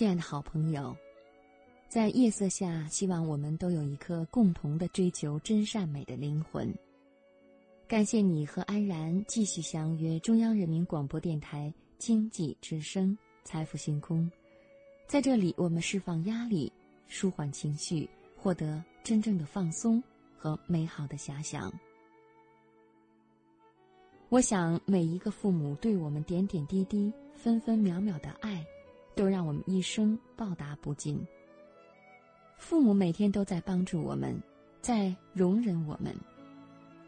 亲爱的好朋友，在夜色下，希望我们都有一颗共同的追求真善美的灵魂。感谢你和安然继续相约中央人民广播电台经济之声《财富星空》，在这里，我们释放压力，舒缓情绪，获得真正的放松和美好的遐想。我想，每一个父母对我们点点滴滴、分分秒秒的爱。都让我们一生报答不尽。父母每天都在帮助我们，在容忍我们，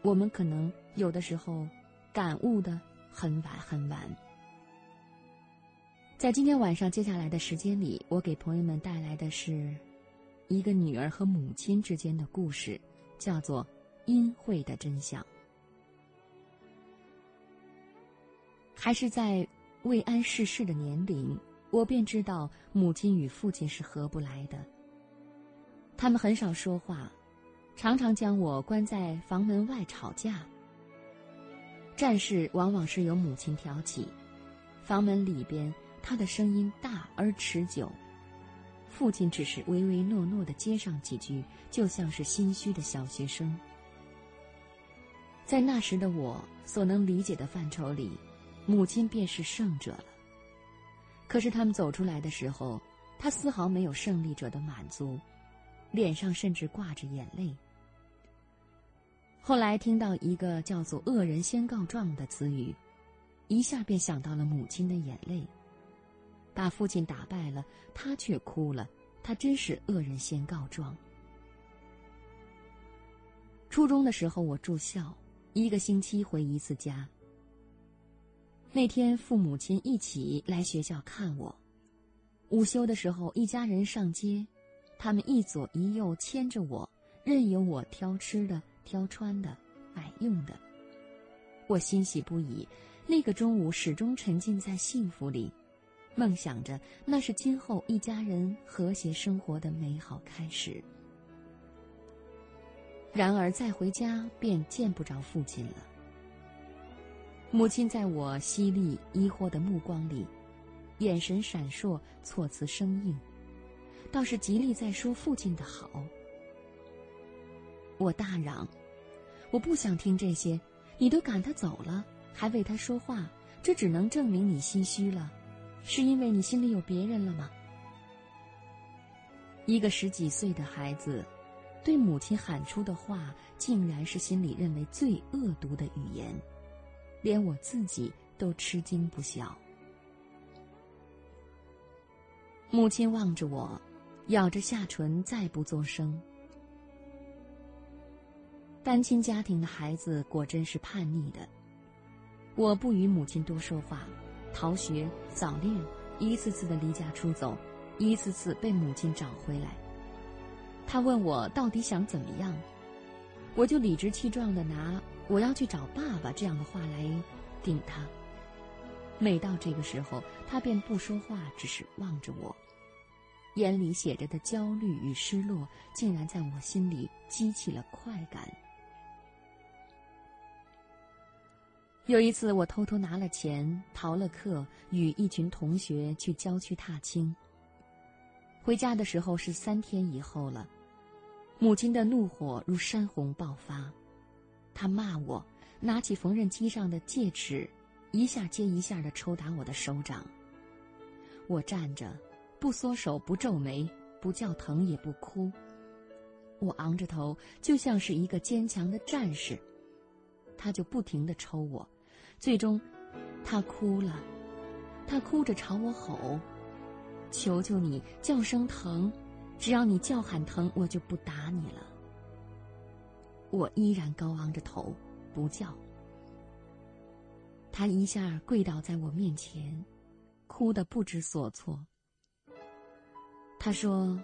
我们可能有的时候感悟的很晚很晚。在今天晚上接下来的时间里，我给朋友们带来的是一个女儿和母亲之间的故事，叫做《阴晦的真相》。还是在未谙世事的年龄。我便知道母亲与父亲是合不来的。他们很少说话，常常将我关在房门外吵架。战事往往是由母亲挑起，房门里边他的声音大而持久，父亲只是唯唯诺诺的接上几句，就像是心虚的小学生。在那时的我所能理解的范畴里，母亲便是胜者了。可是他们走出来的时候，他丝毫没有胜利者的满足，脸上甚至挂着眼泪。后来听到一个叫做“恶人先告状”的词语，一下便想到了母亲的眼泪。把父亲打败了，他却哭了，他真是恶人先告状。初中的时候，我住校，一个星期回一次家。那天，父母亲一起来学校看我。午休的时候，一家人上街，他们一左一右牵着我，任由我挑吃的、挑穿的、买用的。我欣喜不已，那个中午始终沉浸在幸福里，梦想着那是今后一家人和谐生活的美好开始。然而再回家，便见不着父亲了。母亲在我犀利疑惑的目光里，眼神闪烁，措辞生硬，倒是极力在说父亲的好。我大嚷：“我不想听这些，你都赶他走了，还为他说话，这只能证明你心虚了，是因为你心里有别人了吗？”一个十几岁的孩子，对母亲喊出的话，竟然是心里认为最恶毒的语言。连我自己都吃惊不小。母亲望着我，咬着下唇，再不作声。单亲家庭的孩子果真是叛逆的。我不与母亲多说话，逃学、早恋，一次次的离家出走，一次次被母亲找回来。他问我到底想怎么样，我就理直气壮的拿。我要去找爸爸，这样的话来顶他。每到这个时候，他便不说话，只是望着我，眼里写着的焦虑与失落，竟然在我心里激起了快感。有一次，我偷偷拿了钱，逃了课，与一群同学去郊区踏青。回家的时候是三天以后了，母亲的怒火如山洪爆发。他骂我，拿起缝纫机上的戒尺，一下接一下的抽打我的手掌。我站着，不缩手，不皱眉，不叫疼，也不哭。我昂着头，就像是一个坚强的战士。他就不停的抽我，最终，他哭了，他哭着朝我吼：“求求你，叫声疼，只要你叫喊疼，我就不打你了。”我依然高昂着头，不叫。他一下跪倒在我面前，哭得不知所措。他说：“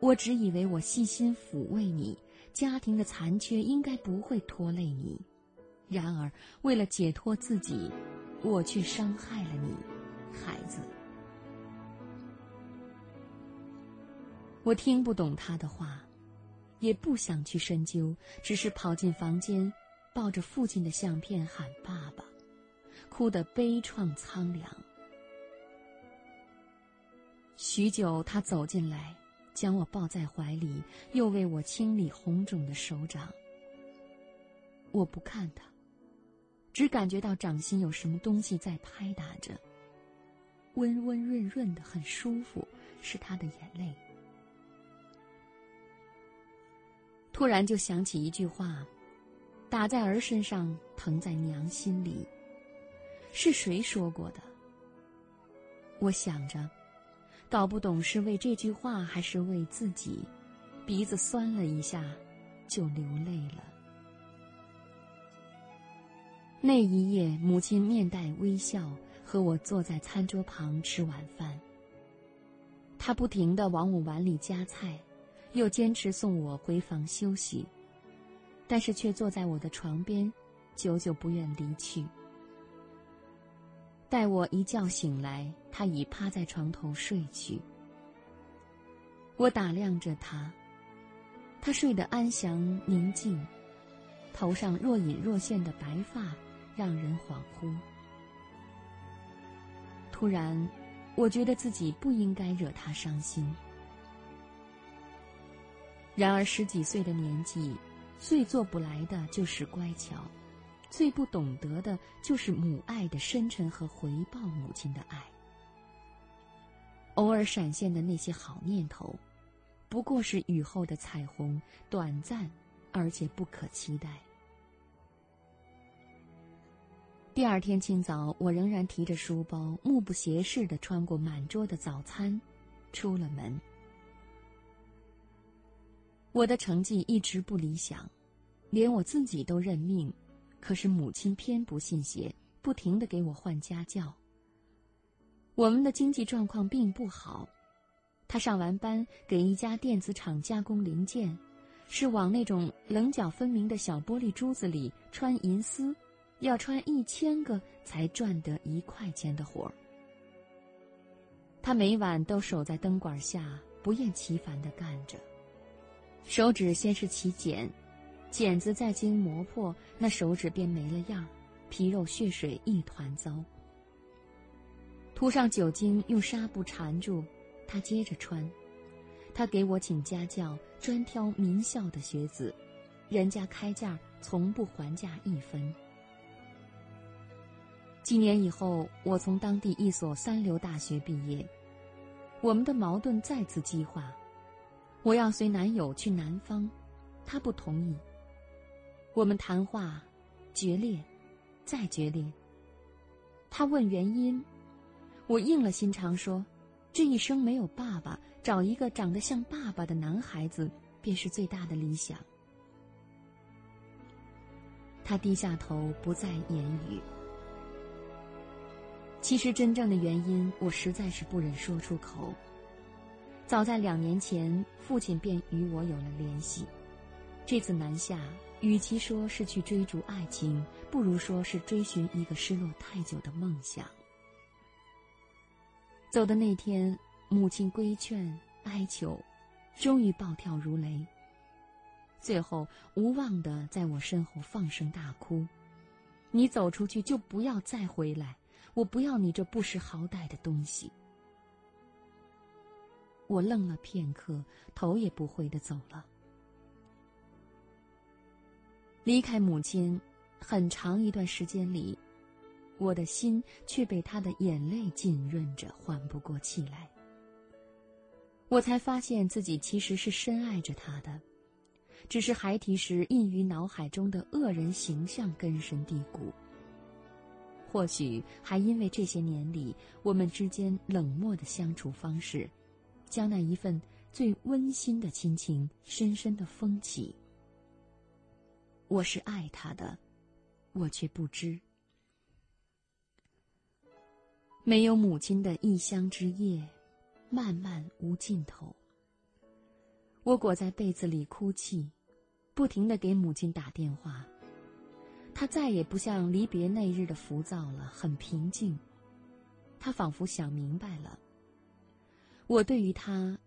我只以为我细心抚慰你，家庭的残缺应该不会拖累你，然而为了解脱自己，我却伤害了你，孩子。”我听不懂他的话。也不想去深究，只是跑进房间，抱着父亲的相片喊爸爸，哭得悲怆苍凉。许久，他走进来，将我抱在怀里，又为我清理红肿的手掌。我不看他，只感觉到掌心有什么东西在拍打着，温温润润的，很舒服，是他的眼泪。突然就想起一句话：“打在儿身上，疼在娘心里。”是谁说过的？我想着，搞不懂是为这句话还是为自己，鼻子酸了一下，就流泪了。那一夜，母亲面带微笑和我坐在餐桌旁吃晚饭。她不停的往我碗里夹菜，又坚持送我回房休息，但是却坐在我的床边，久久不愿离去。待我一觉醒来，他已趴在床头睡去。我打量着他，他睡得安详宁静，头上若隐若现的白发让人恍惚。突然，我觉得自己不应该惹他伤心。然而十几岁的年纪，最做不来的就是乖巧。最不懂得的就是母爱的深沉和回报母亲的爱。偶尔闪现的那些好念头，不过是雨后的彩虹，短暂，而且不可期待。第二天清早，我仍然提着书包，目不斜视的穿过满桌的早餐，出了门。我的成绩一直不理想，连我自己都认命。可是母亲偏不信邪，不停的给我换家教。我们的经济状况并不好，他上完班给一家电子厂加工零件，是往那种棱角分明的小玻璃珠子里穿银丝，要穿一千个才赚得一块钱的活儿。他每晚都守在灯管下，不厌其烦的干着，手指先是起茧。茧子再经磨破，那手指便没了样皮肉血水一团糟。涂上酒精，用纱布缠住，他接着穿。他给我请家教，专挑名校的学子，人家开价从不还价一分。几年以后，我从当地一所三流大学毕业，我们的矛盾再次激化。我要随男友去南方，他不同意。我们谈话，决裂，再决裂。他问原因，我应了心肠说：“这一生没有爸爸，找一个长得像爸爸的男孩子，便是最大的理想。”他低下头，不再言语。其实真正的原因，我实在是不忍说出口。早在两年前，父亲便与我有了联系。这次南下。与其说是去追逐爱情，不如说是追寻一个失落太久的梦想。走的那天，母亲规劝哀求，终于暴跳如雷。最后无望的在我身后放声大哭：“你走出去就不要再回来，我不要你这不识好歹的东西。”我愣了片刻，头也不回的走了。离开母亲，很长一段时间里，我的心却被他的眼泪浸润着，缓不过气来。我才发现自己其实是深爱着他的，只是孩提时印于脑海中的恶人形象根深蒂固。或许还因为这些年里我们之间冷漠的相处方式，将那一份最温馨的亲情深深的封起。我是爱他的，我却不知。没有母亲的异乡之夜，漫漫无尽头。我裹在被子里哭泣，不停的给母亲打电话。她再也不像离别那日的浮躁了，很平静。他仿佛想明白了，我对于他，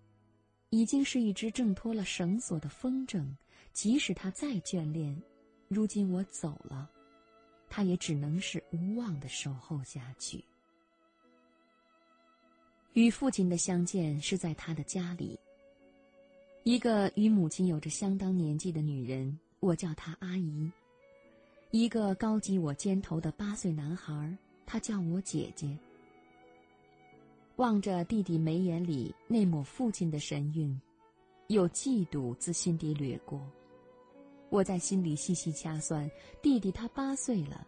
已经是一只挣脱了绳索的风筝，即使他再眷恋。如今我走了，他也只能是无望的守候下去。与父亲的相见是在他的家里。一个与母亲有着相当年纪的女人，我叫她阿姨；一个高及我肩头的八岁男孩，他叫我姐姐。望着弟弟眉眼里那抹父亲的神韵，有嫉妒自心底掠过。我在心里细细掐算，弟弟他八岁了，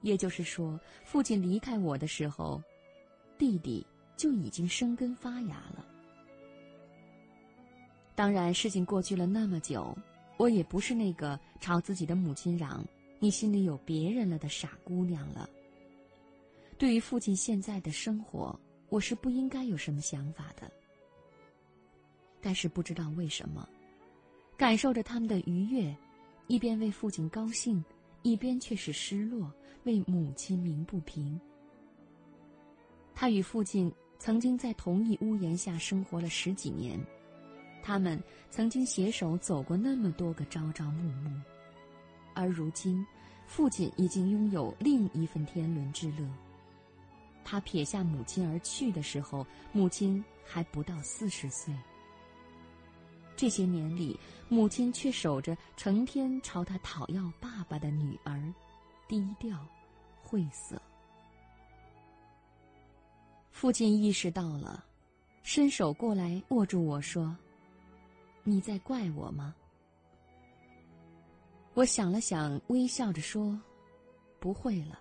也就是说，父亲离开我的时候，弟弟就已经生根发芽了。当然，事情过去了那么久，我也不是那个朝自己的母亲嚷“你心里有别人了”的傻姑娘了。对于父亲现在的生活，我是不应该有什么想法的。但是不知道为什么，感受着他们的愉悦，一边为父亲高兴，一边却是失落，为母亲鸣不平。他与父亲曾经在同一屋檐下生活了十几年。他们曾经携手走过那么多个朝朝暮暮，而如今，父亲已经拥有另一份天伦之乐。他撇下母亲而去的时候，母亲还不到四十岁。这些年里，母亲却守着成天朝他讨要爸爸的女儿，低调、晦涩。父亲意识到了，伸手过来握住我说。你在怪我吗？我想了想，微笑着说：“不会了，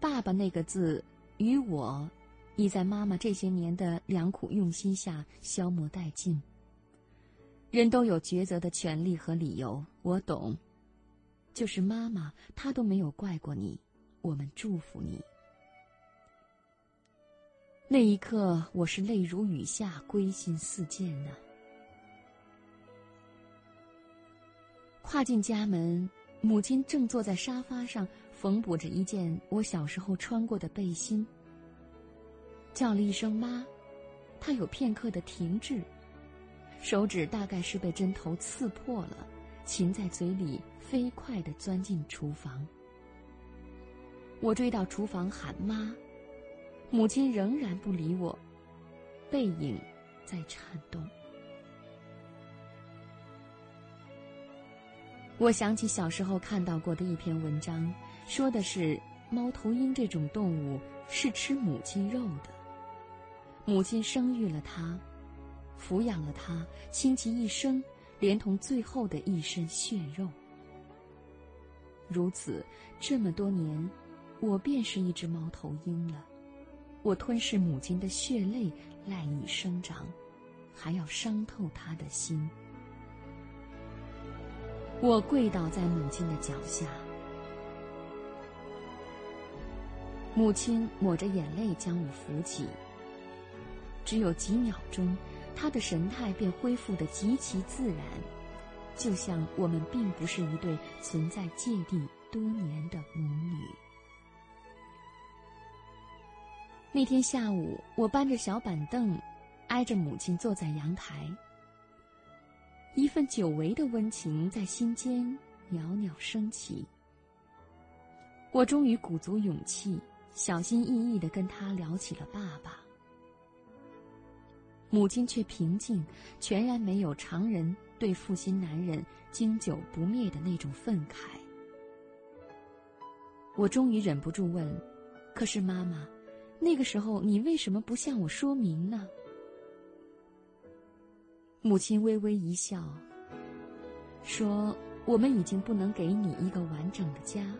爸爸那个字与我，已在妈妈这些年的良苦用心下消磨殆尽。人都有抉择的权利和理由，我懂。就是妈妈，她都没有怪过你，我们祝福你。那一刻，我是泪如雨下，归心似箭呢。”跨进家门，母亲正坐在沙发上缝补着一件我小时候穿过的背心。叫了一声“妈”，她有片刻的停滞，手指大概是被针头刺破了，噙在嘴里，飞快地钻进厨房。我追到厨房喊“妈”，母亲仍然不理我，背影在颤动。我想起小时候看到过的一篇文章，说的是猫头鹰这种动物是吃母亲肉的。母亲生育了它，抚养了它，倾其一生，连同最后的一身血肉。如此这么多年，我便是一只猫头鹰了。我吞噬母亲的血泪，赖以生长，还要伤透她的心。我跪倒在母亲的脚下，母亲抹着眼泪将我扶起。只有几秒钟，她的神态便恢复得极其自然，就像我们并不是一对存在芥蒂多年的母女。那天下午，我搬着小板凳，挨着母亲坐在阳台。一份久违的温情在心间袅袅升起。我终于鼓足勇气，小心翼翼的跟他聊起了爸爸。母亲却平静，全然没有常人对负心男人经久不灭的那种愤慨。我终于忍不住问：“可是妈妈，那个时候你为什么不向我说明呢？”母亲微微一笑，说：“我们已经不能给你一个完整的家，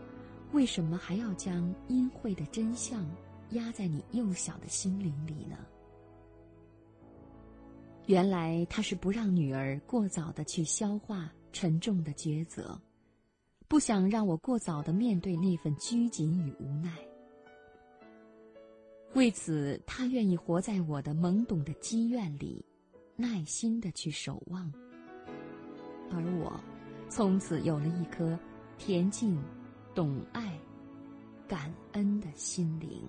为什么还要将阴晦的真相压在你幼小的心灵里呢？”原来他是不让女儿过早的去消化沉重的抉择，不想让我过早的面对那份拘谨与无奈。为此，他愿意活在我的懵懂的积怨里。耐心的去守望，而我，从此有了一颗恬静、懂爱、感恩的心灵。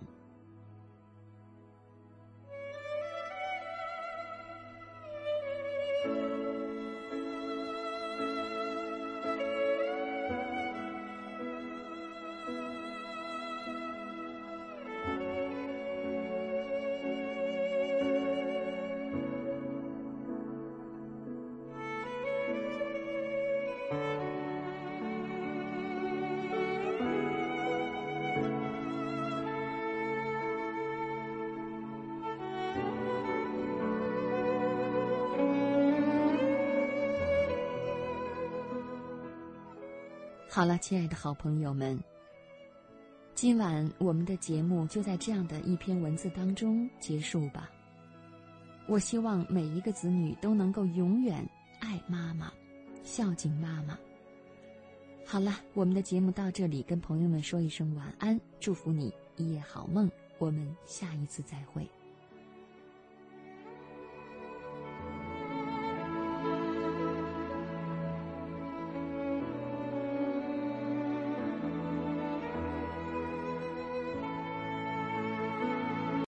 好了，亲爱的好朋友们，今晚我们的节目就在这样的一篇文字当中结束吧。我希望每一个子女都能够永远爱妈妈，孝敬妈妈。好了，我们的节目到这里，跟朋友们说一声晚安，祝福你一夜好梦。我们下一次再会。